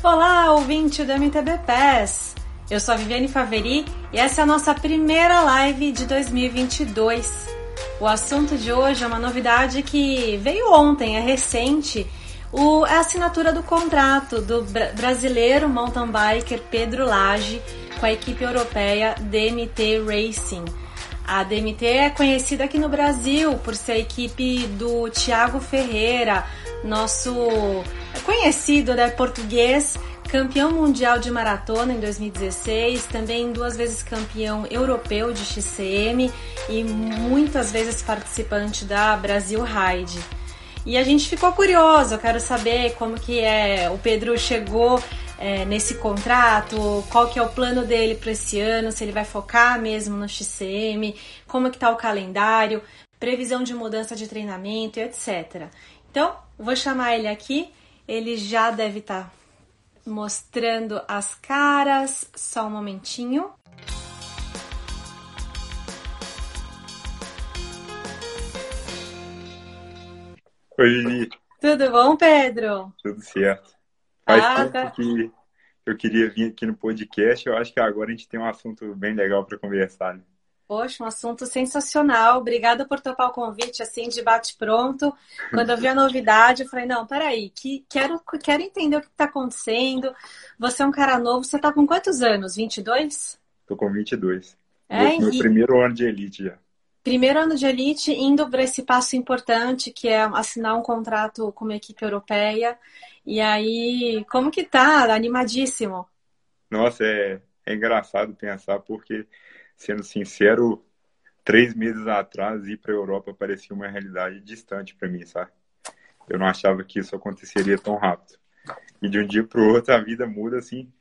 Olá, ouvinte do MTB PES! Eu sou a Viviane Faveri e essa é a nossa primeira live de 2022. O assunto de hoje é uma novidade que veio ontem, é recente, o, é a assinatura do contrato do brasileiro mountain biker Pedro Lage com a equipe europeia DMT Racing. A DMT é conhecida aqui no Brasil por ser a equipe do Tiago Ferreira, nosso conhecido né, português, campeão mundial de maratona em 2016, também duas vezes campeão europeu de XCM e muitas vezes participante da Brasil Ride. E a gente ficou curioso, eu quero saber como que é, o Pedro chegou é, nesse contrato, qual que é o plano dele para esse ano, se ele vai focar mesmo no XCM, como que tá o calendário, previsão de mudança de treinamento, etc. Então, vou chamar ele aqui, ele já deve estar tá mostrando as caras, só um momentinho. Oi, Lili. Tudo bom, Pedro? Tudo certo. Faz Ah, tempo tá. que eu queria vir aqui no podcast. Eu acho que agora a gente tem um assunto bem legal para conversar. Né? Poxa, um assunto sensacional. Obrigada por topar o convite, assim, de bate-pronto. Quando eu vi a novidade, eu falei, não, peraí, que, quero, quero entender o que está acontecendo. Você é um cara novo, você está com quantos anos? 22? Tô com 22. É, Vou pro meu e- primeiro ano de elite já. Primeiro ano de elite, indo para esse passo importante, que é assinar um contrato com uma equipe europeia. E aí, como que tá? Animadíssimo. Nossa, é, é engraçado pensar porque, sendo sincero, três meses atrás ir para a Europa parecia uma realidade distante para mim, sabe? Eu não achava que isso aconteceria tão rápido. E de um dia para o outro a vida muda assim,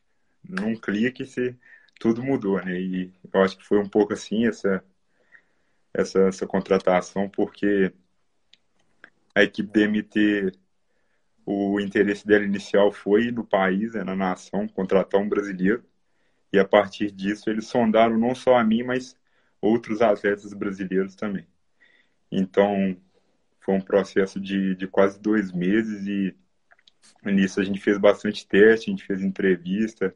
num clique, se tudo mudou, né? E eu acho que foi um pouco assim essa essa, essa contratação, porque a equipe DMT, o interesse dela inicial foi no país, né, na nação, contratar um brasileiro. E a partir disso eles sondaram não só a mim, mas outros atletas brasileiros também. Então foi um processo de, de quase dois meses e nisso a gente fez bastante teste, a gente fez entrevista,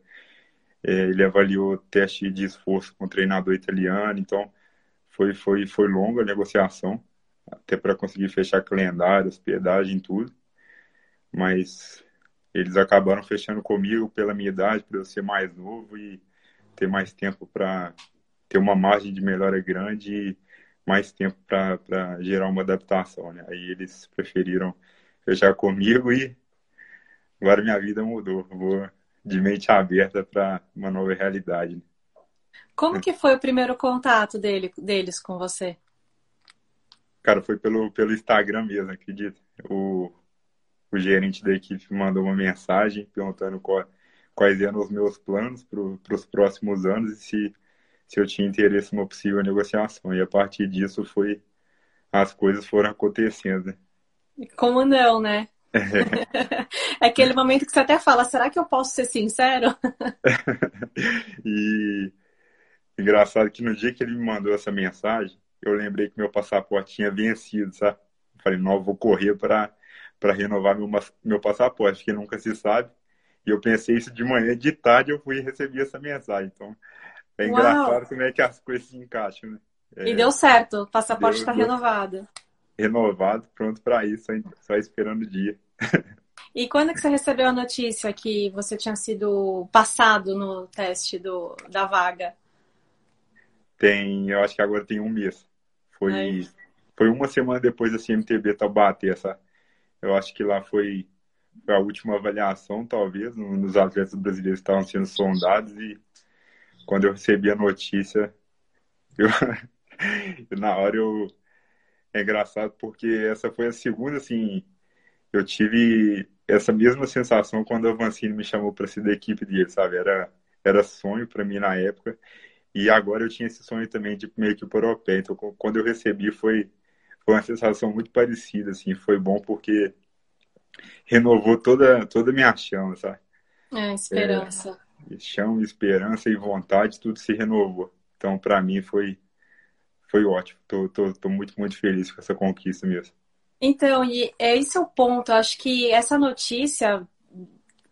é, ele avaliou teste de esforço com o treinador italiano, então foi, foi, foi longa a negociação, até para conseguir fechar calendário, hospedagem, tudo. Mas eles acabaram fechando comigo pela minha idade, para eu ser mais novo e ter mais tempo para ter uma margem de melhora grande e mais tempo para gerar uma adaptação, né? Aí eles preferiram fechar comigo e agora minha vida mudou. Vou de mente aberta para uma nova realidade. né? Como que foi o primeiro contato dele, deles com você? Cara, foi pelo, pelo Instagram mesmo, acredita? O, o gerente da equipe mandou uma mensagem perguntando qual, quais eram os meus planos para os próximos anos e se, se eu tinha interesse numa possível negociação. E a partir disso foi as coisas foram acontecendo. né? Como não, né? É aquele momento que você até fala, será que eu posso ser sincero? E engraçado que no dia que ele me mandou essa mensagem, eu lembrei que meu passaporte tinha vencido, sabe? Eu falei, não, eu vou correr para para renovar meu, meu passaporte, porque nunca se sabe. E eu pensei isso de manhã, de tarde eu fui receber essa mensagem. Então, é Uau! engraçado como é que as coisas se encaixam, né? E É, deu certo, o passaporte está renovado. renovado, pronto para isso, só, esperando o dia. E quando que você recebeu a notícia que você tinha sido passado no teste do, da vaga? Tem, eu acho que agora tem um mês. Foi, Ai. foi uma semana depois da CMTB Taubaté, essa. Eu acho que lá foi, a última avaliação, talvez, no- nos atletas brasileiros que estavam sendo sondados e quando eu recebi a notícia, eu, na hora eu é engraçado porque essa foi a segunda, assim, eu tive essa mesma sensação quando a Vancini me chamou para ser da equipe dele, sabe? Era, era sonho para mim na época. E agora eu tinha esse sonho também de ir pra uma equipe europeia. Então, quando eu recebi, foi, foi uma sensação muito parecida, assim. Foi bom porque renovou toda, toda a minha chama, sabe? É, esperança. E chama, esperança e vontade, tudo se renovou. Então, para mim, foi, foi ótimo. Tô, tô, tô muito, muito feliz com essa conquista mesmo. Então, e é esse é o ponto. Acho que essa notícia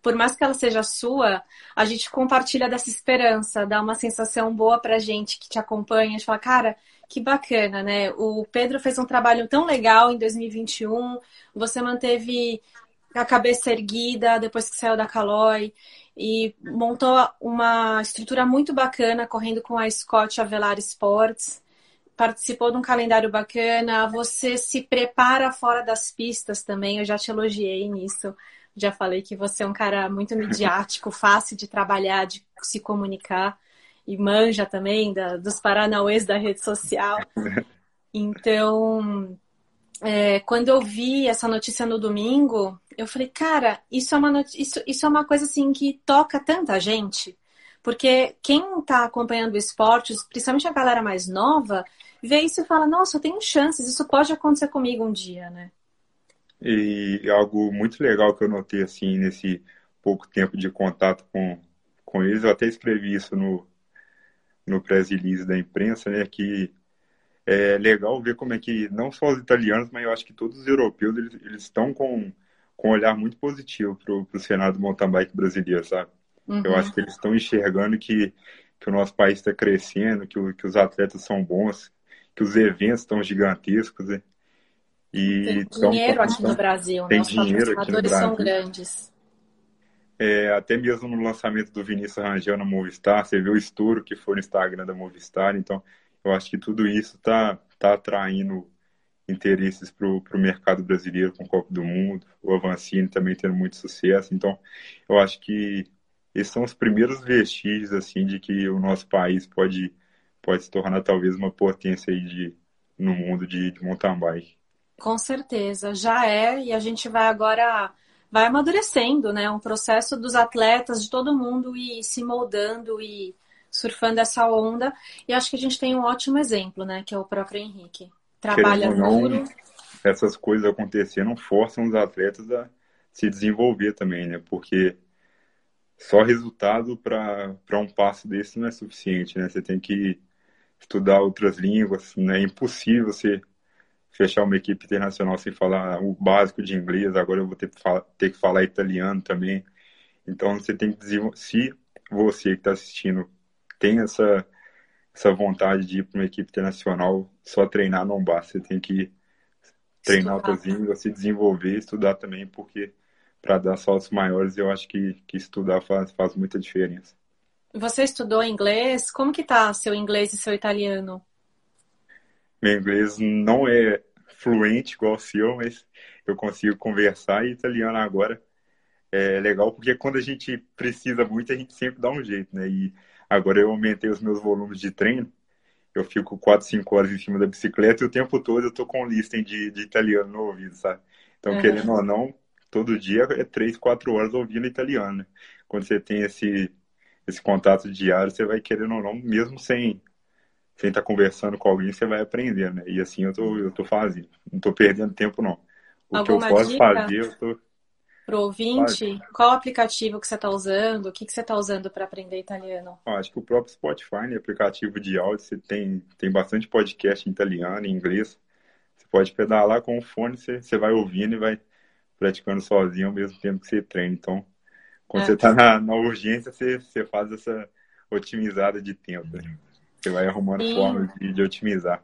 por mais que ela seja sua, a gente compartilha dessa esperança, dá uma sensação boa pra gente que te acompanha, a gente fala, cara, que bacana, né? O Pedro fez um trabalho tão legal em 2021, você manteve a cabeça erguida depois que saiu da Caloi e montou uma estrutura muito bacana correndo com a Scott Avelar Sports. Participou de um calendário bacana, você se prepara fora das pistas também, eu já te elogiei nisso. Já falei que você é um cara muito midiático, fácil de trabalhar, de se comunicar e manja também da, dos paranauês da rede social. Então, é, quando eu vi essa notícia no domingo, eu falei, cara, isso é uma, isso, isso é uma coisa assim que toca tanta gente. Porque quem está acompanhando esportes, principalmente a galera mais nova, vê isso e fala, nossa, eu tenho chances, isso pode acontecer comigo um dia, né? E algo muito legal que eu notei assim nesse pouco tempo de contato com, com eles, eu até escrevi isso no, no press release da imprensa, né, que é legal ver como é que não só os italianos, mas eu acho que todos os europeus eles, eles estão com, com um olhar muito positivo para o Senado mountain bike brasileiro, sabe? Uhum. Eu acho que eles estão enxergando que, que o nosso país está crescendo, que, o, que os atletas são bons, que os eventos estão gigantescos, né? E tem dinheiro aqui no Brasil, tem né? Os dinheiro aqui no Brasil. são grandes. É, até mesmo no lançamento do Vinícius Rangel na Movistar, você viu o estouro que foi no Instagram da Movistar, então eu acho que tudo isso está tá atraindo interesses para o mercado brasileiro com o Copa do Mundo, o Avancini também tendo muito sucesso, então eu acho que esses são os primeiros vestígios assim de que o nosso país pode pode se tornar talvez uma potência aí de, no mundo de, de mountain bike. Com certeza, já é, e a gente vai agora vai amadurecendo, né? Um processo dos atletas, de todo mundo e se moldando e surfando essa onda. E acho que a gente tem um ótimo exemplo, né? Que é o próprio Henrique. Trabalha duro. Essas coisas acontecendo forçam os atletas a se desenvolver também, né? Porque só resultado para um passo desse não é suficiente, né? Você tem que estudar outras línguas, né? É impossível você fechar uma equipe internacional sem falar o básico de inglês, agora eu vou ter, ter que falar italiano também. Então você tem que desenvolver. Se você que está assistindo tem essa, essa vontade de ir para uma equipe internacional, só treinar não basta. Você tem que treinar outras línguas, se desenvolver, estudar também, porque para dar saltos maiores eu acho que, que estudar faz, faz muita diferença. Você estudou inglês? Como que tá seu inglês e seu italiano? Meu inglês não é fluente igual o seu, mas eu consigo conversar e italiano agora é legal porque quando a gente precisa muito, a gente sempre dá um jeito, né? E agora eu aumentei os meus volumes de treino, eu fico 4, 5 horas em cima da bicicleta e o tempo todo eu tô com listing de, de italiano no ouvido, sabe? Então, uhum. querendo ou não, todo dia é 3, 4 horas ouvindo italiano. Né? Quando você tem esse, esse contato diário, você vai querendo ou não, mesmo sem sem estar tá conversando com alguém, você vai aprender, né? E assim eu tô, eu tô fazendo. Não tô perdendo tempo, não. O Alguma que eu posso dica fazer, eu tô. Pro ouvinte, qual aplicativo que você está usando? O que, que você está usando para aprender italiano? acho que o próprio Spotify, né? Aplicativo de áudio, você tem, tem bastante podcast em italiano, em inglês. Você pode pedalar com o fone, você, você vai ouvindo e vai praticando sozinho ao mesmo tempo que você treina. Então, quando é. você está na, na urgência, você, você faz essa otimizada de tempo. Né? Você vai arrumando Sim. formas de, de otimizar.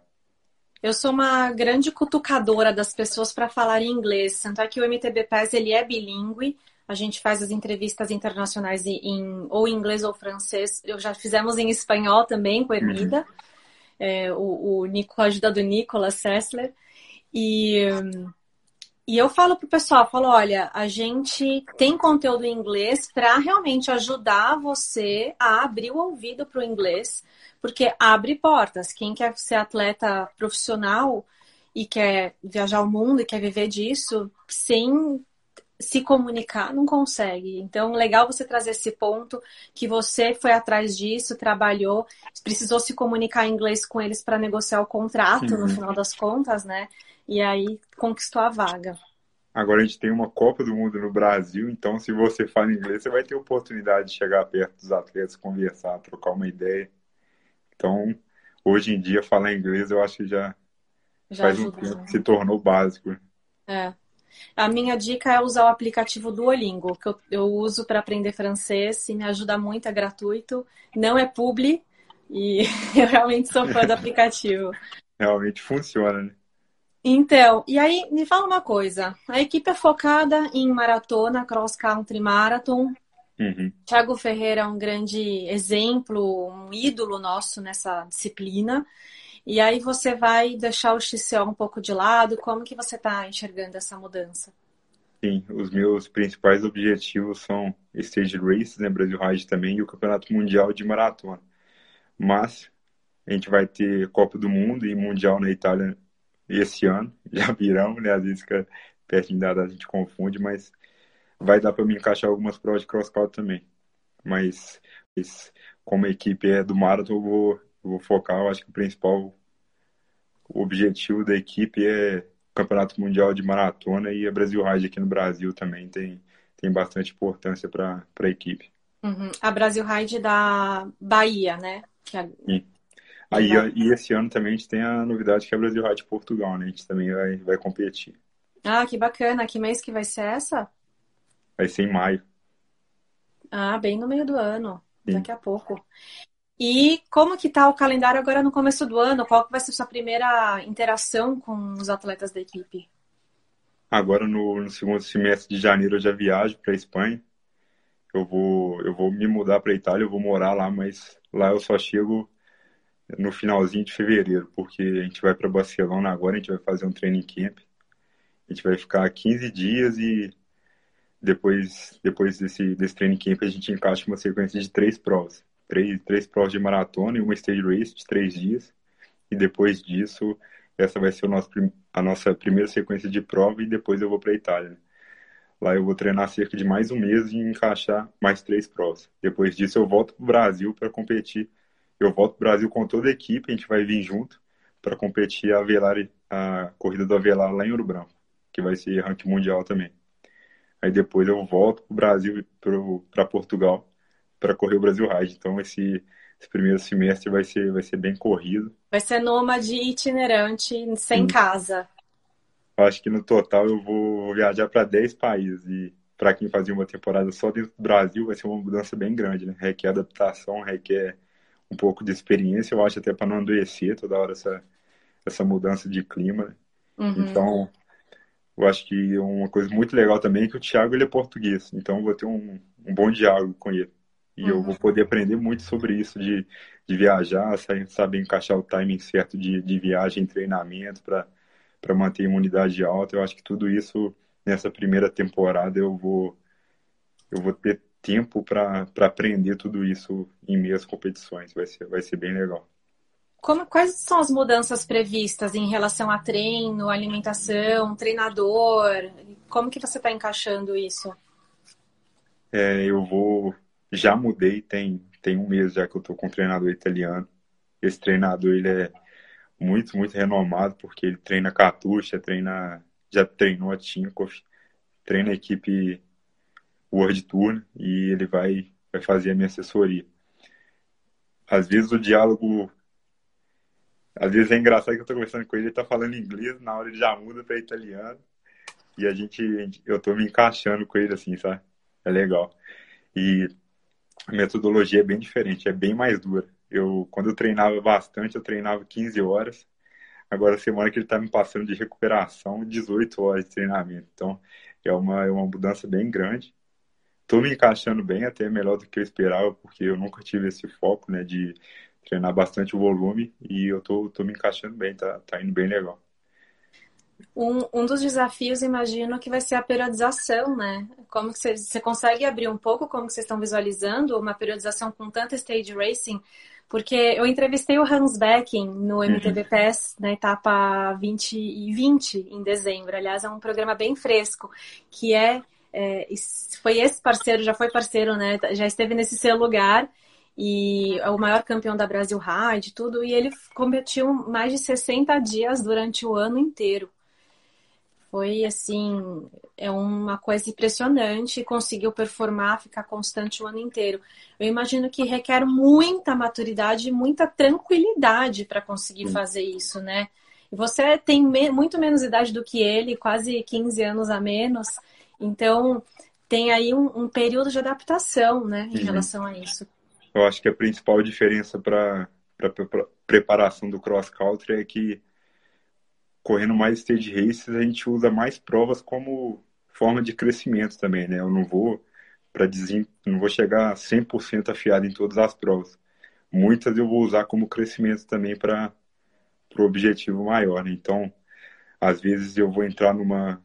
Eu sou uma grande cutucadora das pessoas para falar em inglês. Tanto é que o MTB PES ele é bilíngue. A gente faz as entrevistas internacionais em ou em inglês ou francês. Eu já fizemos em espanhol também com a Ermida. Uhum. É, o, o Nico, a ajuda do Nicolas Sessler. E e eu falo pro pessoal, falo, olha, a gente tem conteúdo em inglês para realmente ajudar você a abrir o ouvido para o inglês, porque abre portas. Quem quer ser atleta profissional e quer viajar o mundo e quer viver disso, sem se comunicar, não consegue. Então, legal você trazer esse ponto que você foi atrás disso, trabalhou, precisou se comunicar em inglês com eles para negociar o contrato, Sim. no final das contas, né? e aí conquistou a vaga. Agora a gente tem uma Copa do Mundo no Brasil, então se você fala inglês, você vai ter oportunidade de chegar perto dos atletas, conversar, trocar uma ideia. Então, hoje em dia, falar inglês eu acho que já, já faz ajuda, um tempo né? que se tornou básico. É. A minha dica é usar o aplicativo Duolingo, que eu, eu uso para aprender francês e me ajuda muito, é gratuito. Não é publi e eu realmente sou fã do aplicativo. Realmente funciona, né? Então, e aí me fala uma coisa. A equipe é focada em maratona, cross country marathon. Uhum. Thiago Ferreira é um grande exemplo, um ídolo nosso nessa disciplina. E aí você vai deixar o XCO um pouco de lado. Como que você está enxergando essa mudança? Sim, os meus principais objetivos são Stage Races, né, Brasil Ride também, e o Campeonato Mundial de Maratona. Mas a gente vai ter Copa do Mundo e Mundial na Itália esse ano, já virão, né? Às vezes fica da data a gente confunde, mas vai dar para me encaixar algumas provas de cross-country também. Mas, como a equipe é do Marathon, eu vou, eu vou focar, eu acho que o principal objetivo da equipe é Campeonato Mundial de Maratona e a Brasil Ride aqui no Brasil também tem, tem bastante importância para a equipe. Uhum. A Brasil Ride da Bahia, né? Que. Aí, e esse ano também a gente tem a novidade que é a Brasil Ride Portugal, né? A gente também vai, vai competir. Ah, que bacana. Que mês que vai ser essa? Vai ser em maio. Ah, bem no meio do ano, Sim. daqui a pouco. E como que tá o calendário agora no começo do ano? Qual vai ser a sua primeira interação com os atletas da equipe? Agora no, no segundo semestre de janeiro eu já viajo para Espanha. Eu vou eu vou me mudar para Itália, eu vou morar lá, mas lá eu só chego no finalzinho de fevereiro, porque a gente vai para Barcelona agora, a gente vai fazer um training camp. A gente vai ficar 15 dias e depois, depois desse, desse training camp a gente encaixa uma sequência de três provas. Três, três provas de maratona e uma stage race de três dias. E depois disso, essa vai ser nosso, a nossa primeira sequência de prova e depois eu vou para a Itália. Lá eu vou treinar cerca de mais um mês e encaixar mais três provas. Depois disso eu volto para o Brasil para competir. Eu volto para o Brasil com toda a equipe, a gente vai vir junto para competir a, Avelar, a corrida do Avelar lá em Ouro Branco, que vai ser ranking mundial também. Aí depois eu volto para o Brasil, para Portugal, para correr o Brasil Ride. Então esse, esse, primeiro semestre vai ser, vai ser bem corrido. Vai ser nômade itinerante, sem Sim. casa. Acho que no total eu vou viajar para 10 países. E para quem fazia uma temporada só dentro do Brasil, vai ser uma mudança bem grande. Né? Requer adaptação, requer um pouco de experiência. Eu acho até para não adoecer toda hora essa, essa mudança de clima. Né? Uhum. Então eu acho que uma coisa muito legal também é que o Thiago ele é português, então eu vou ter um, um bom diálogo com ele. E uhum. eu vou poder aprender muito sobre isso, de, de viajar, saber encaixar o timing certo de, de viagem, treinamento para manter a imunidade alta. Eu acho que tudo isso, nessa primeira temporada, eu vou, eu vou ter tempo para aprender tudo isso em meias competições. Vai ser, vai ser bem legal. Como, quais são as mudanças previstas em relação a treino, alimentação, treinador? Como que você está encaixando isso? É, eu vou. Já mudei, tem, tem um mês já que eu estou com um treinador italiano. Esse treinador ele é muito, muito renomado, porque ele treina Katusha, treina, já treinou a Tinkoff, treina a equipe World Tour e ele vai, vai fazer a minha assessoria. Às vezes o diálogo às vezes é engraçado que eu tô conversando com ele, ele tá falando inglês, na hora ele já muda para italiano. E a gente, eu tô me encaixando com ele assim, sabe? É legal. E a metodologia é bem diferente, é bem mais dura. Eu, quando eu treinava bastante, eu treinava 15 horas. Agora, semana que ele tá me passando de recuperação, 18 horas de treinamento. Então, é uma, é uma mudança bem grande. Tô me encaixando bem, até melhor do que eu esperava, porque eu nunca tive esse foco, né, de treinar bastante o volume e eu tô, tô me encaixando bem, tá, tá indo bem legal. Um, um dos desafios, imagino, que vai ser a periodização, né? Como que você, você consegue abrir um pouco como que vocês estão visualizando uma periodização com tanta stage racing? Porque eu entrevistei o Hans Becking no MTB uhum. PES na etapa 20 e 20 em dezembro. Aliás, é um programa bem fresco, que é, é foi esse parceiro, já foi parceiro, né? Já esteve nesse seu lugar e é o maior campeão da Brasil Ride, tudo, e ele competiu mais de 60 dias durante o ano inteiro. Foi assim, é uma coisa impressionante, conseguiu performar, ficar constante o ano inteiro. Eu imagino que requer muita maturidade e muita tranquilidade para conseguir fazer isso, né? Você tem me muito menos idade do que ele, quase 15 anos a menos. Então, tem aí um, um período de adaptação, né, em uhum. relação a isso. Eu acho que a principal diferença para a preparação do cross country é que correndo mais stage races a gente usa mais provas como forma de crescimento também, né? Eu não vou para não vou chegar 100% afiado em todas as provas. Muitas eu vou usar como crescimento também para o objetivo maior, né? Então, às vezes eu vou entrar numa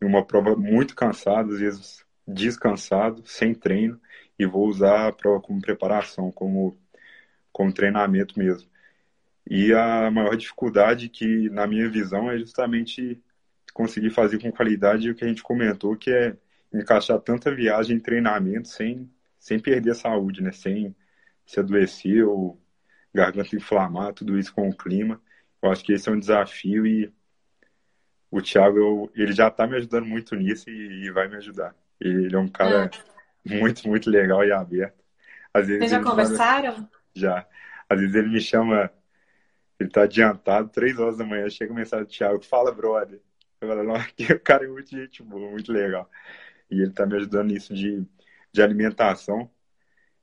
uma prova muito cansado, às vezes descansado, sem treino, e vou usar a prova como preparação, como, como treinamento mesmo. E a maior dificuldade que, na minha visão, é justamente conseguir fazer com qualidade o que a gente comentou, que é encaixar tanta viagem em treinamento sem, sem perder a saúde, né? Sem se adoecer ou garganta inflamar, tudo isso com o clima. Eu acho que esse é um desafio e o Thiago, eu, ele já está me ajudando muito nisso e, e, vai me ajudar. Ele é um cara é. Muito, muito legal e aberto. Às vezes Vocês já conversaram? Chama, já. Às vezes ele me chama, ele está adiantado, três horas da manhã, chega a mensagem do Thiago, fala, brother. Eu falo, não, aqui o cara é muito gente boa, muito legal. E ele está me ajudando nisso de, de alimentação.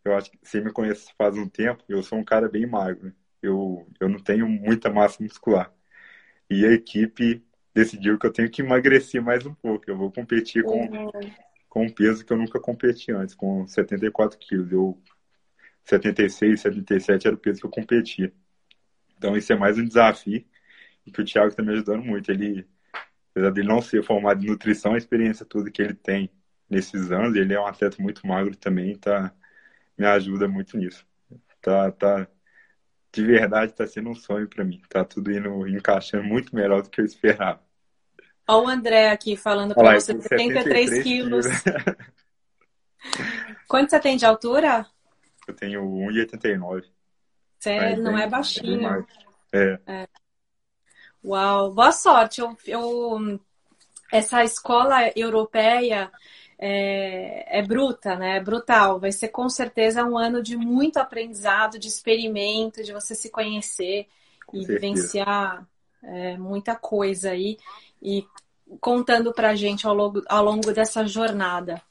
Eu acho que você me conhece faz um tempo, eu sou um cara bem magro. Né? Eu, eu não tenho muita massa muscular. E a equipe decidiu que eu tenho que emagrecer mais um pouco. Eu vou competir com, uhum. Com um peso que eu nunca competi antes, com 74 quilos. Eu, 76, 77 era o peso que eu competia. Então, isso é mais um desafio e que o Thiago está me ajudando muito. Ele, apesar dele não ser formado em nutrição, a experiência toda que ele tem nesses anos, ele é um atleta muito magro também, tá, me ajuda muito nisso. Tá, tá, de verdade está sendo um sonho para mim. Tá tudo indo encaixando muito melhor do que eu esperava. Olha o André aqui falando para você, 73 quilos. Quanto você tem de altura? Eu tenho 1,89. Você não é baixinho. É. é. Uau, boa sorte. Eu, eu, essa escola europeia é, é, bruta, né? É brutal. Vai ser com certeza um ano de muito aprendizado, de experimento, de você se conhecer com e certeza. vivenciar é, muita coisa aí e contando pra gente ao longo, ao longo dessa jornada.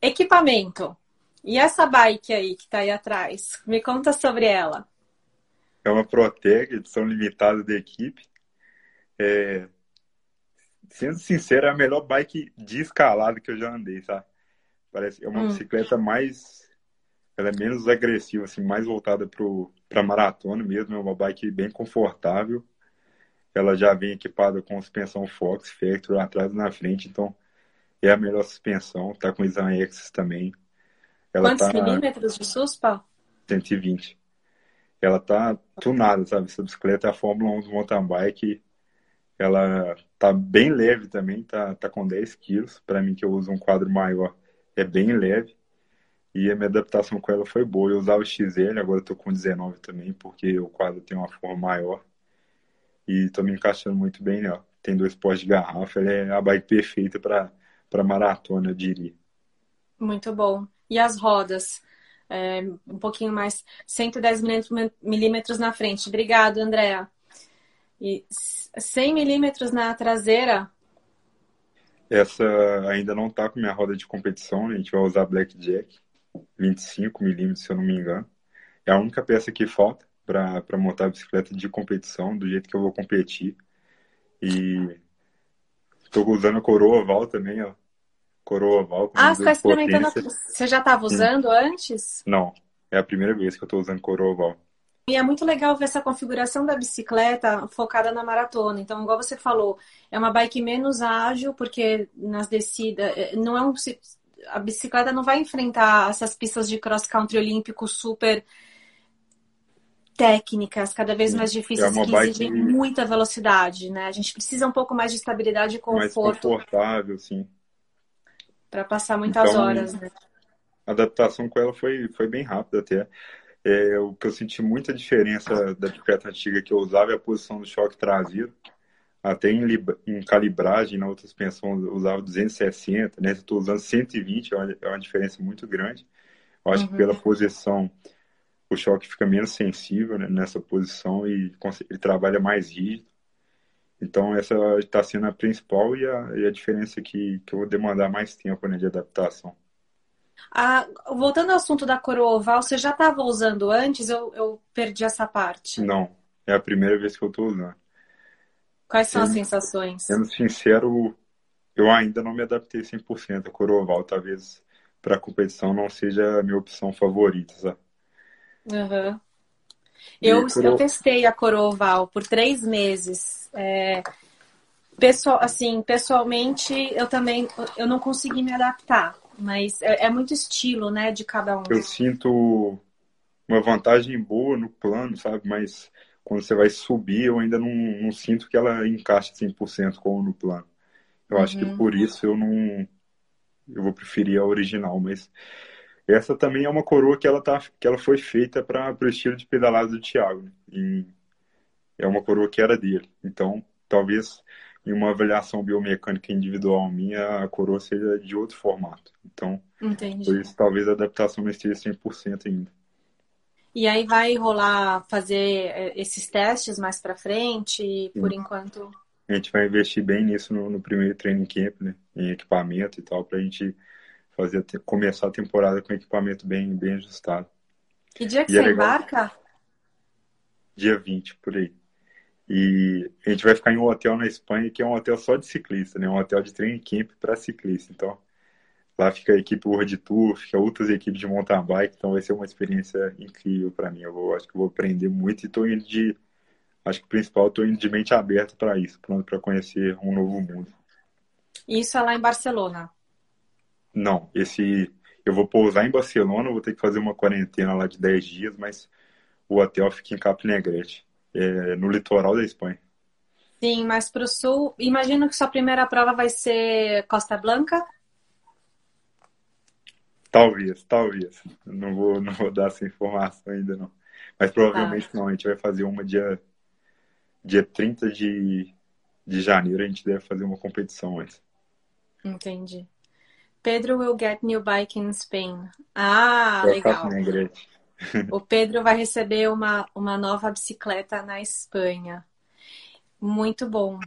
Equipamento. E essa bike aí que tá aí atrás? Me conta sobre ela. É uma Protec, edição limitada da equipe. É, sendo sincero, é a melhor bike de escalada que eu já andei, sabe? Parece é uma hum. bicicleta mais. Ela é menos agressiva, assim, mais voltada para maratona mesmo. É uma bike bem confortável. Ela já vem equipada com suspensão Fox Factory atrás e na frente, então é a melhor suspensão. Tá com Isan Axis também. Ela Quantos tá milímetros de suspa? 120. Ela tá tunada, sabe? Essa bicicleta é a Fórmula 1 do mountain bike ela tá bem leve também, tá, tá com 10 quilos. Para mim, que eu uso um quadro maior, é bem leve. E a minha adaptação com ela foi boa. Eu usava o XL, agora eu tô com 19 também, porque o quadro tem uma forma maior. E tô me encaixando muito bem nela. Tem dois pós de garrafa, ela é a bike perfeita para maratona, eu diria. Muito bom. E as rodas? É, um pouquinho mais, 110 milímetros na frente. Obrigado, Andréa. E 100 milímetros na traseira? Essa ainda não está com minha roda de competição, a gente vai usar Blackjack, 25 milímetros, se eu não me engano. É a única peça que falta para montar a bicicleta de competição, do jeito que eu vou competir. E estou usando a coroa oval também, ó. Coroa oval. Ah, você está experimentando. Você já estava usando Sim. antes? Não, é a primeira vez que eu estou usando coroa oval. E é muito legal ver essa configuração da bicicleta focada na maratona. Então, igual você falou, é uma bike menos ágil, porque nas descidas é, não é um a bicicleta não vai enfrentar essas pistas de cross country olímpico super técnicas, cada vez mais difíceis, é que exigem muita velocidade, né? A gente precisa um pouco mais de estabilidade e conforto. Mais confortável, sim. Para passar muitas então, horas, né? A adaptação com ela foi, foi bem rápida até. É, o que eu senti muita diferença da bicicleta antiga que eu usava é a posição do choque traseiro. Até em, em calibragem, na outra suspensão eu usava 260, né? Estou usando 120, é uma, é uma diferença muito grande. Eu acho uhum. que pela posição o choque fica menos sensível né, nessa posição e ele trabalha mais rígido. Então, essa está sendo a principal e a, e a diferença que, que eu vou demandar mais tempo né, de adaptação. Ah, voltando ao assunto da coroa oval, você já estava usando antes? Eu, eu perdi essa parte. Não, é a primeira vez que eu estou usando. Quais são as sensações? Sendo sincero, eu ainda não me adaptei 100% à coroa oval. Talvez para a competição não seja a minha opção favorita, sabe? Uhum. Eu, coro... eu testei a coroa oval por três meses. É, pessoal, assim, pessoalmente, eu também eu não consegui me adaptar, mas é, é, muito estilo, né, de cada um. Eu sinto uma vantagem boa no plano, sabe? Mas quando você vai subir, eu ainda não, não sinto que ela encaixa 100% como no plano. Eu uhum. acho que uhum. por isso eu não. Eu vou preferir a original, mas essa também é uma coroa que ela, tá, que ela foi feita para o estilo de pedalada do Thiago. Né? E é uma coroa que era dele. Então, talvez em uma avaliação biomecânica individual minha, a coroa seja de outro formato. Então, Entendi. por isso talvez a adaptação não esteja 100% ainda. E aí vai rolar fazer é, esses testes mais para frente, por Sim. enquanto? A gente vai investir bem nisso no, no primeiro training camp, né? Em equipamento e tal, para a gente fazer, começar a temporada com equipamento bem, bem ajustado. Que dia que e é você é embarca? Dia 20, por aí. E a gente vai ficar em um hotel na Espanha, que é um hotel só de ciclista, né? Um hotel de training camp para ciclista. Então, lá fica a equipe World Tour, fica outras equipes de mountain bike, então vai ser uma experiência incrível para mim. Eu vou, acho que vou aprender muito e estou indo de, acho que o principal, estou indo de mente aberta para isso, pronto para conhecer um novo mundo. Isso é lá em Barcelona. Não, esse eu vou pousar em Barcelona, vou ter que fazer uma quarentena lá de 10 dias, mas o hotel fica em Capnegrete, é, no litoral da Espanha. Sim, mas para o sul, imagino que sua primeira prova vai ser Costa Blanca? Talvez, talvez. Não vou, não vou dar essa informação ainda não. Mas provavelmente tá. não, a gente vai fazer uma dia, dia 30 de, de janeiro, a gente deve fazer uma competição antes. Entendi. Pedro will get new bike in Spain. Ah, legal. O Pedro vai receber uma, uma nova bicicleta na Espanha. Muito bom.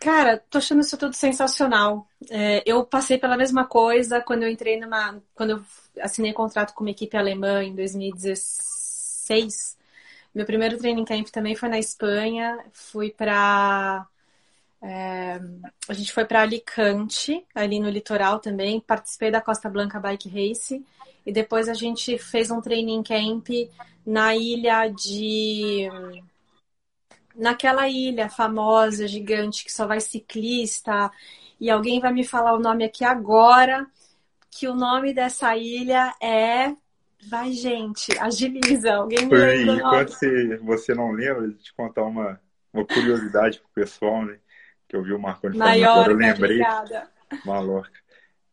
Cara, tô achando isso tudo sensacional. É, eu passei pela mesma coisa quando eu entrei numa. Quando eu assinei contrato com uma equipe alemã em 2016. Meu primeiro training camp também foi na Espanha. Fui para é, a gente foi para Alicante, ali no litoral também. Participei da Costa Blanca Bike Race. E depois a gente fez um training camp na ilha de. Naquela ilha famosa, gigante, que só vai ciclista. E alguém vai me falar o nome aqui agora, que o nome dessa ilha é. Vai, gente, agiliza. Alguém me lembra. Enquanto você, você não lembra, de te contar uma, uma curiosidade pro pessoal, né? Que eu vi o Marconi falando, agora eu lembrei. Obrigada. Mallorca.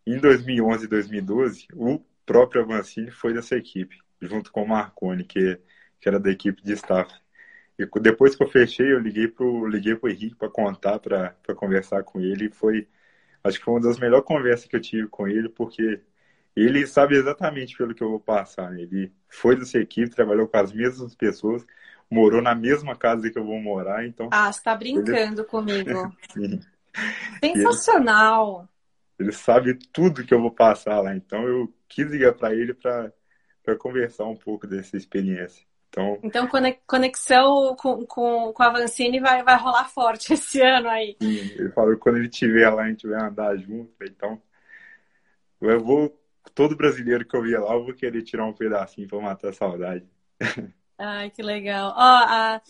Em 2011 e 2012, o próprio Avancini foi dessa equipe, junto com o Marconi, que, que era da equipe de staff. E depois que eu fechei, eu liguei pro, liguei pro Henrique para contar, para conversar com ele. E foi, acho que foi uma das melhores conversas que eu tive com ele, porque ele sabe exatamente pelo que eu vou passar. Né? Ele foi dessa equipe, trabalhou com as mesmas pessoas, morou na mesma casa que eu vou morar, então. Ah, você tá brincando ele... comigo. Sensacional. Ele, ele, sabe tudo que eu vou passar lá, então eu quis ligar para ele para conversar um pouco dessa experiência. Então, então conexão com, com, com a Vancini vai, vai rolar forte esse ano aí. Sim, ele falou que quando ele estiver lá, a gente vai andar junto. Então, eu vou. Todo brasileiro que eu via lá, eu vou querer tirar um pedacinho para matar a saudade. Ai, que legal. Ó, a,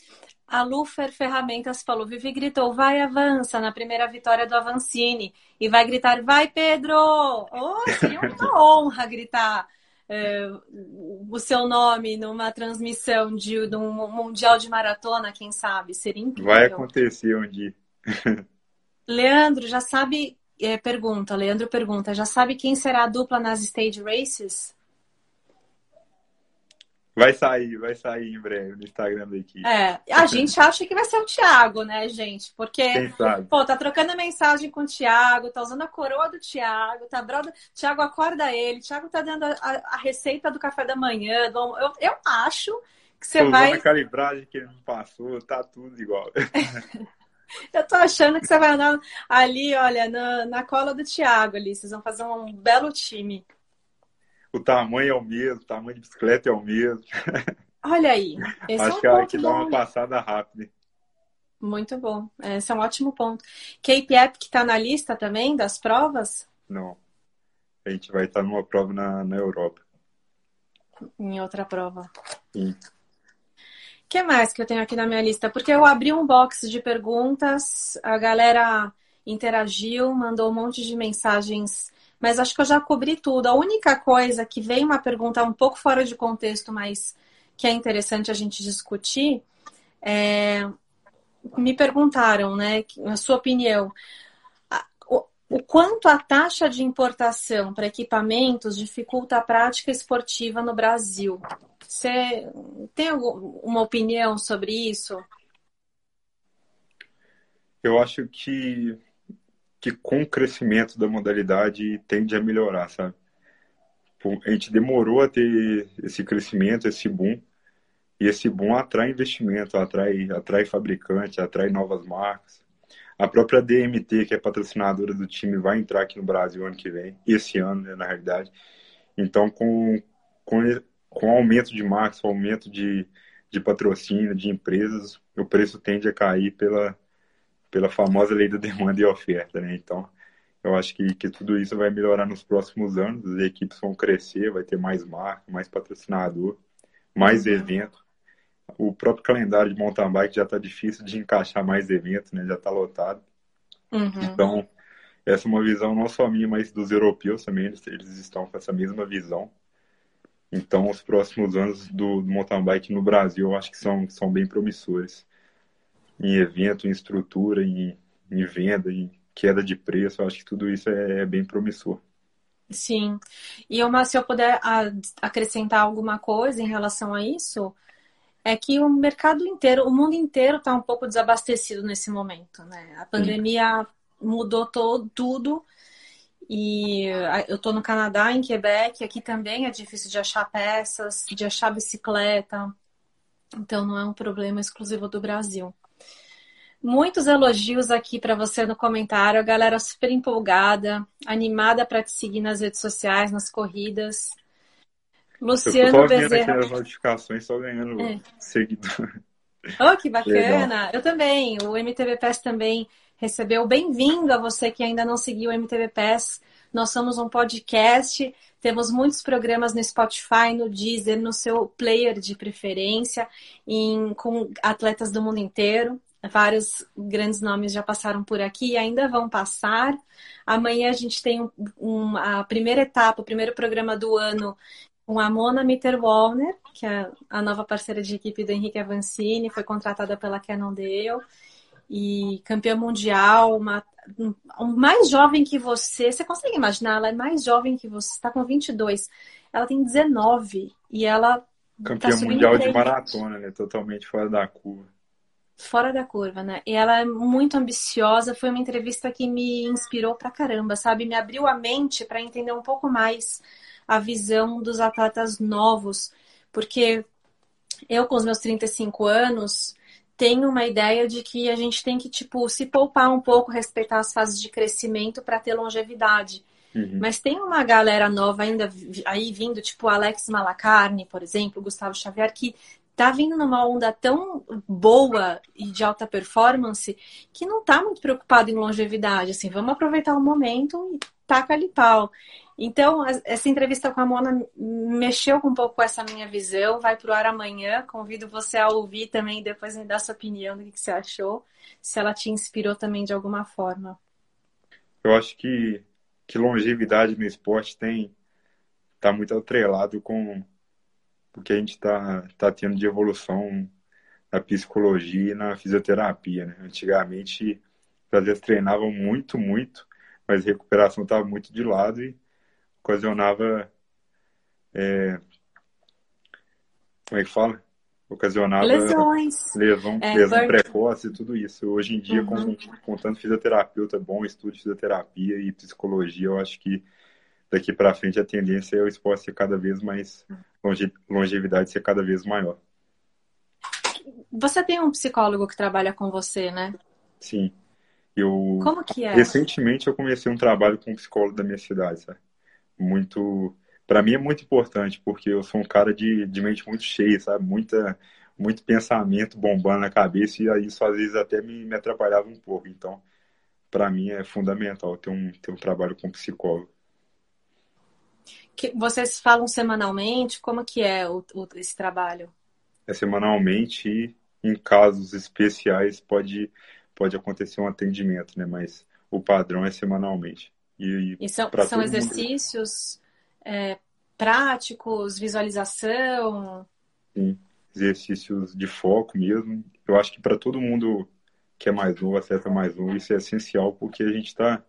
a Lufer Ferramentas falou, Vivi gritou, vai, avança, na primeira vitória do Avancini. E vai gritar, vai, Pedro! Oh, seria uma honra gritar é, o seu nome numa transmissão de, de, um mundial de maratona, quem sabe? Seria incrível. Vai acontecer um dia. Leandro, já sabe... É, pergunta, Leandro pergunta, já sabe quem será a dupla nas Stage Races? Vai sair, vai sair em breve no Instagram da equipe. É, a gente acha que vai ser o Thiago, né, gente? Porque, pô, tá trocando mensagem com o Thiago, tá usando a coroa do Thiago, tá brother... Thiago acorda ele, Thiago tá dando a, a, receita do café da manhã. Eu, eu acho que você Tô vai. a calibragem que ele me passou, tá tudo igual. eu tô achando que você vai andar ali, olha, na, na cola do Thiago ali. Vocês vão fazer um belo time o tamanho é o mesmo, o tamanho de bicicleta é o mesmo. Olha aí. Esse Acho é um que ela que dá uma passada rápida. Muito bom. Esse é um ótimo ponto. Cape Epic está na lista também das provas? Não. A gente vai estar numa prova na, na Europa. Em outra prova. Sim. O que mais que eu tenho aqui na minha lista? Porque eu abri um box de perguntas, a galera interagiu, mandou um monte de mensagens mas acho que eu já cobri tudo. A única coisa que vem uma pergunta um pouco fora de contexto, mas que é interessante a gente discutir, é... me perguntaram, né, a sua opinião, o quanto a taxa de importação para equipamentos dificulta a prática esportiva no Brasil. Você tem alguma opinião sobre isso? Eu acho que que com o crescimento da modalidade tende a melhorar, sabe? A gente demorou a ter esse crescimento, esse boom, e esse boom atrai investimento, atrai, atrai fabricante, atrai novas marcas. A própria DMT, que é patrocinadora do time, vai entrar aqui no Brasil ano que vem, esse ano, né, na realidade. Então, com, com, com aumento de marcas, aumento de, de patrocínio, de empresas, o preço tende a cair pela, pela famosa lei da demanda e oferta, né? Então, eu acho que, que tudo isso vai melhorar nos próximos anos, as equipes vão crescer, vai ter mais marca, mais patrocinador, mais evento. O próprio calendário de mountain bike já está difícil de encaixar mais eventos, né? Já está lotado. Uhum. Então, essa é uma visão não só minha, mas dos europeus também, eles, eles estão com essa mesma visão. Então, os próximos anos do, do mountain bike no Brasil, eu acho que são, são bem promissores em evento, em estrutura, em, em venda, em queda de preço. Eu acho que tudo isso é, é bem promissor. Sim. E uma, se eu puder acrescentar alguma coisa em relação a isso, é que o mercado inteiro, o mundo inteiro está um pouco desabastecido nesse momento, né? A pandemia Sim. mudou todo, tudo. E eu estou no Canadá, em Quebec, aqui também é difícil de achar peças, de achar bicicleta. Então não é um problema exclusivo do Brasil. Muitos elogios aqui para você no comentário, a galera super empolgada, animada para te seguir nas redes sociais, nas corridas. Luciano eu tô Bezerra. Aqui as notificações, só ganhando é. seguidor. Oh, que bacana! Legal. Eu também. O MTV Pass também recebeu. Bem-vindo a você que ainda não seguiu o MTV Pass. Nós somos um podcast, temos muitos programas no Spotify, no Deezer, no seu player de preferência, em, com atletas do mundo inteiro. Vários grandes nomes já passaram por aqui e ainda vão passar. Amanhã a gente tem um, um, a primeira etapa, o primeiro programa do ano com a Mona Mitterwallner, que é a nova parceira de equipe do Henrique Avancini, foi contratada pela Cannondale e campeã mundial, uma, um, mais jovem que você. Você consegue imaginar? Ela é mais jovem que você, está com 22. Ela tem 19 e ela. Campeã tá mundial de maratona, né? Totalmente fora da curva fora da curva, né? E ela é muito ambiciosa. Foi uma entrevista que me inspirou pra caramba, sabe? Me abriu a mente para entender um pouco mais a visão dos atletas novos, porque eu, com os meus 35 anos, tenho uma ideia de que a gente tem que, tipo, se poupar um pouco, respeitar as fases de crescimento para ter longevidade. Uhum. Mas tem uma galera nova ainda aí vindo, tipo Alex Malacarne, por exemplo, Gustavo Xavier, que tá vindo numa onda tão boa e de alta performance que não tá muito preocupado em longevidade. Assim, vamos aproveitar o momento e taca ali pau. Então, essa entrevista com a Mona mexeu um pouco com essa minha visão, vai pro ar amanhã. Convido você a ouvir também, depois me dar sua opinião do que você achou, se ela te inspirou também de alguma forma. Eu acho que, que longevidade no esporte tem tá muito atrelado com o que a gente está tá tendo de evolução na psicologia e na fisioterapia. Né? Antigamente, às vezes treinavam muito, muito, mas a recuperação estava muito de lado e ocasionava é, como é que fala? Ocasionava lesões, lesão, é, lesão precoce e tudo isso. Hoje em dia, uhum. com, com tanto fisioterapeuta bom, estudo de fisioterapia e psicologia, eu acho que daqui para frente a tendência é o esporte ser cada vez mais longe, longevidade ser cada vez maior. Você tem um psicólogo que trabalha com você, né? Sim. Eu, Como que é? Recentemente eu comecei um trabalho com um psicólogo da minha cidade, sabe? Muito, para mim é muito importante porque eu sou um cara de, de mente muito cheia, sabe? Muita, muito pensamento bombando na cabeça e isso às vezes até me, me atrapalhava um pouco. Então, para mim é fundamental ter um, ter um trabalho com um psicólogo. Que, vocês falam semanalmente? Como que é o, o, esse trabalho? É semanalmente e em casos especiais pode pode acontecer um atendimento, né? Mas o padrão é semanalmente. E, e são, são exercícios é, práticos, visualização? Sim, exercícios de foco mesmo. Eu acho que para todo mundo que é mais novo, acerta mais novo, isso é essencial porque a gente está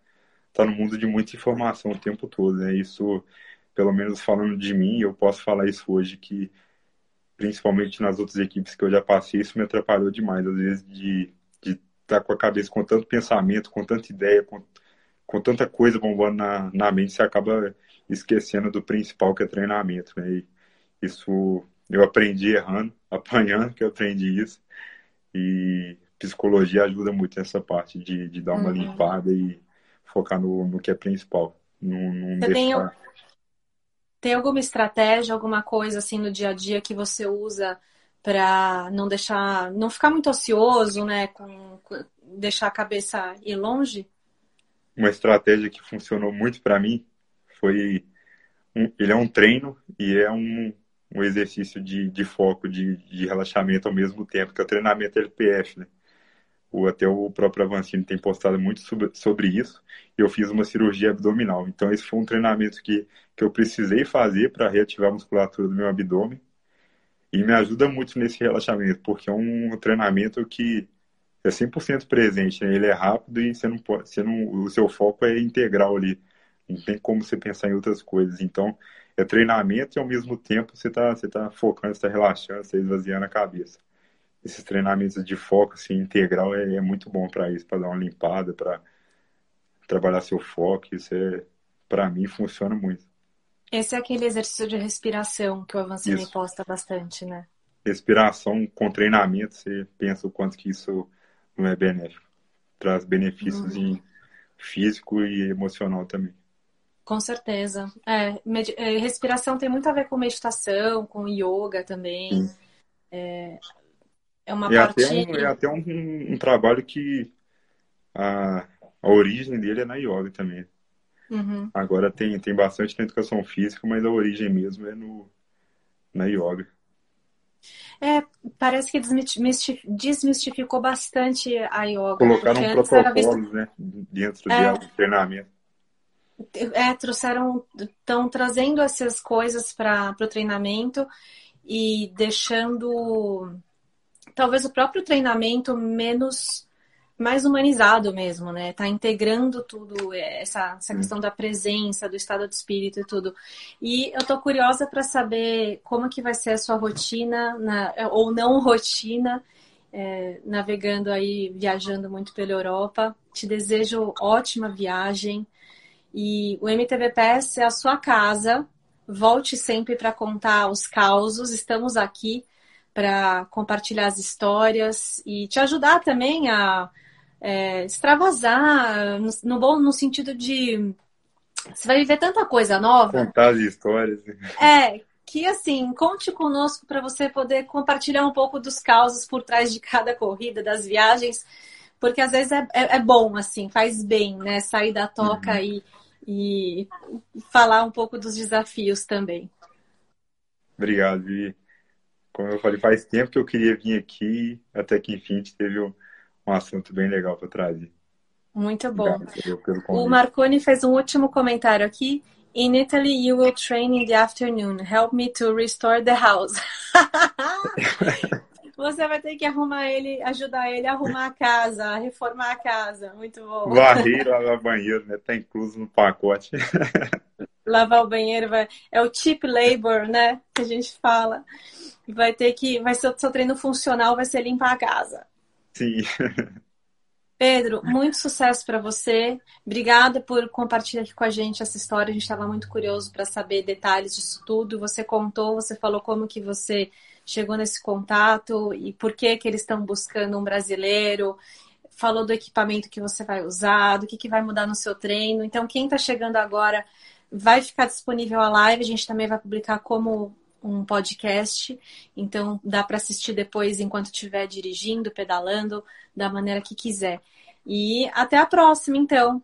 tá no mundo de muita informação o tempo todo, né? Isso, pelo menos falando de mim, eu posso falar isso hoje que principalmente nas outras equipes que eu já passei, isso me atrapalhou demais, às vezes de tá com a cabeça com tanto pensamento, com tanta ideia, com, com tanta coisa bombando na, na mente, você acaba esquecendo do principal que é treinamento. Né? E isso eu aprendi errando, apanhando que eu aprendi isso. E psicologia ajuda muito nessa parte de, de dar uma uhum. limpada e focar no, no que é principal. Não, não deixar... tem, tem alguma estratégia, alguma coisa assim no dia a dia que você usa para não deixar, não ficar muito ocioso, né, com, com, deixar a cabeça ir longe? Uma estratégia que funcionou muito para mim foi, um, ele é um treino e é um, um exercício de, de foco, de, de relaxamento ao mesmo tempo, que é o treinamento LPF, né? O, até o próprio Avancini tem postado muito sobre, sobre isso. Eu fiz uma cirurgia abdominal. Então, esse foi um treinamento que, que eu precisei fazer para reativar a musculatura do meu abdômen e me ajuda muito nesse relaxamento, porque é um treinamento que é 100% presente, né? ele é rápido e você não pode, você não, o seu foco é integral ali. Não tem como você pensar em outras coisas. Então, é treinamento e ao mesmo tempo você está você tá focando, você está relaxando, você está esvaziando a cabeça. Esses treinamentos de foco assim, integral é, é muito bom para isso, para dar uma limpada, para trabalhar seu foco. Isso é, para mim, funciona muito. Esse é aquele exercício de respiração que o Avancini posta bastante, né? Respiração com treinamento, você pensa o quanto que isso não é benéfico. Traz benefícios uhum. em físico e emocional também. Com certeza. É, é, respiração tem muito a ver com meditação, com yoga também. É, é, uma é parte... Até um, é até um, um trabalho que a, a origem dele é na yoga também. Uhum. Agora tem, tem bastante na educação física, mas a origem mesmo é no, na yoga. É, parece que desmistificou bastante a yoga. Colocaram protocolos, visto... né, dentro é, do treinamento. É, trouxeram, estão trazendo essas coisas para o treinamento e deixando talvez o próprio treinamento menos mais humanizado mesmo, né? Tá integrando tudo, é, essa, essa questão da presença, do estado de espírito e tudo. E eu tô curiosa para saber como que vai ser a sua rotina, na, ou não rotina, é, navegando aí, viajando muito pela Europa. Te desejo ótima viagem. E o MTVPS é a sua casa. Volte sempre para contar os causos. Estamos aqui para compartilhar as histórias e te ajudar também a é, extravasar, no, no, bom no sentido de você vai viver tanta coisa nova. Contar as histórias. É, que assim, conte conosco para você poder compartilhar um pouco dos causos por trás de cada corrida, das viagens, porque às vezes é, é, é bom, assim, faz bem, né? Sair da toca uhum. e, e falar um pouco dos desafios também. Obrigado, Vi. Como eu falei, faz tempo que eu queria vir aqui, até que enfim a gente teve um um assunto bem legal para trazer. Muito bom. O Marconi fez um último comentário aqui. In Italy, you will train in the afternoon. Help me to restore the house. Você vai ter que arrumar ele, ajudar ele a arrumar a casa, a reformar a casa. Muito bom. Varrer a banheiro, né? Tá incluso no pacote. lavar o banheiro, vai, é o cheap labor, né? Que a gente fala. Vai ter que, vai ser o seu treino funcional, vai ser limpar a casa. Sim. Pedro, muito sucesso para você. Obrigada por compartilhar aqui com a gente essa história. A gente estava muito curioso para saber detalhes disso tudo. Você contou, você falou como que você chegou nesse contato e por que que eles estão buscando um brasileiro. Falou do equipamento que você vai usar, do que, que vai mudar no seu treino. Então, quem está chegando agora vai ficar disponível a live. A gente também vai publicar como um podcast, então dá para assistir depois enquanto estiver dirigindo, pedalando, da maneira que quiser. E até a próxima, então.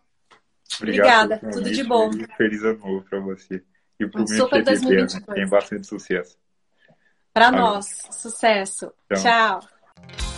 Obrigado Obrigada, tudo de bom. Feliz ano novo para você. E para o Um super meu 2022. Tem bastante sucesso. Para nós, sucesso. Tchau. Tchau.